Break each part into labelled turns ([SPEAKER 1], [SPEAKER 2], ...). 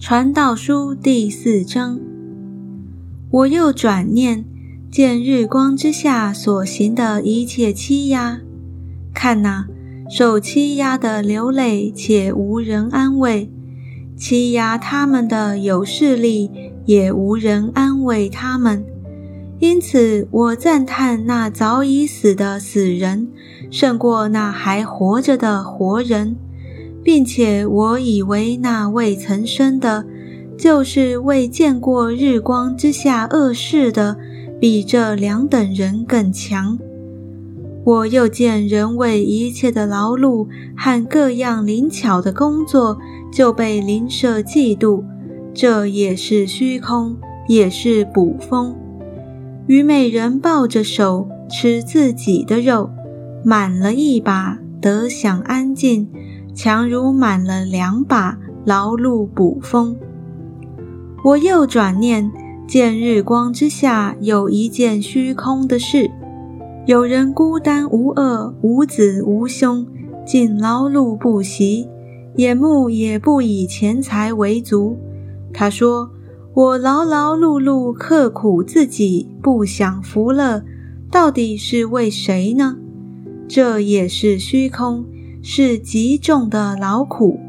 [SPEAKER 1] 传道书第四章，我又转念见日光之下所行的一切欺压，看哪，受欺压的流泪，且无人安慰；欺压他们的有势力，也无人安慰他们。因此，我赞叹那早已死的死人，胜过那还活着的活人。并且我以为那未曾生的，就是未见过日光之下恶事的，比这两等人更强。我又见人为一切的劳碌和各样灵巧的工作，就被邻舍嫉妒，这也是虚空，也是捕风。虞美人抱着手吃自己的肉，满了一把，得享安静。强如满了两把劳碌捕风。我又转念见日光之下有一件虚空的事，有人孤单无恶无子无兄，尽劳碌不息，眼目也不以钱财为足。他说：“我劳劳碌碌刻苦自己，不享福乐，到底是为谁呢？这也是虚空。”是极重的劳苦，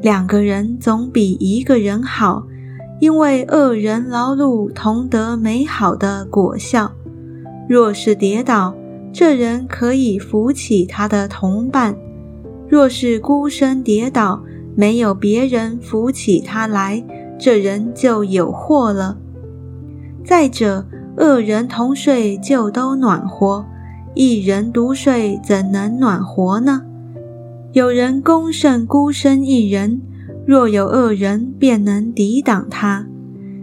[SPEAKER 1] 两个人总比一个人好，因为二人劳碌同得美好的果效。若是跌倒，这人可以扶起他的同伴；若是孤身跌倒，没有别人扶起他来，这人就有祸了。再者，二人同睡就都暖和。一人独睡，怎能暖和呢？有人攻胜孤身一人，若有二人，便能抵挡他。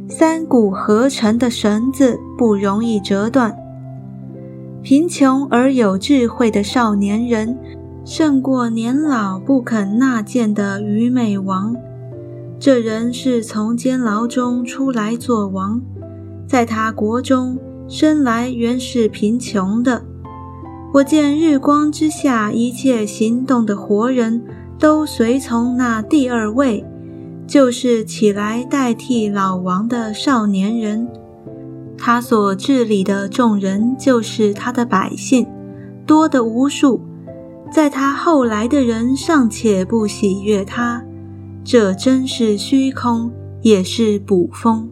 [SPEAKER 1] 三股合成的绳子不容易折断。贫穷而有智慧的少年人，胜过年老不肯纳谏的愚昧王。这人是从监牢中出来做王，在他国中生来原是贫穷的。我见日光之下一切行动的活人都随从那第二位，就是起来代替老王的少年人。他所治理的众人就是他的百姓，多得无数。在他后来的人尚且不喜悦他，这真是虚空，也是捕风。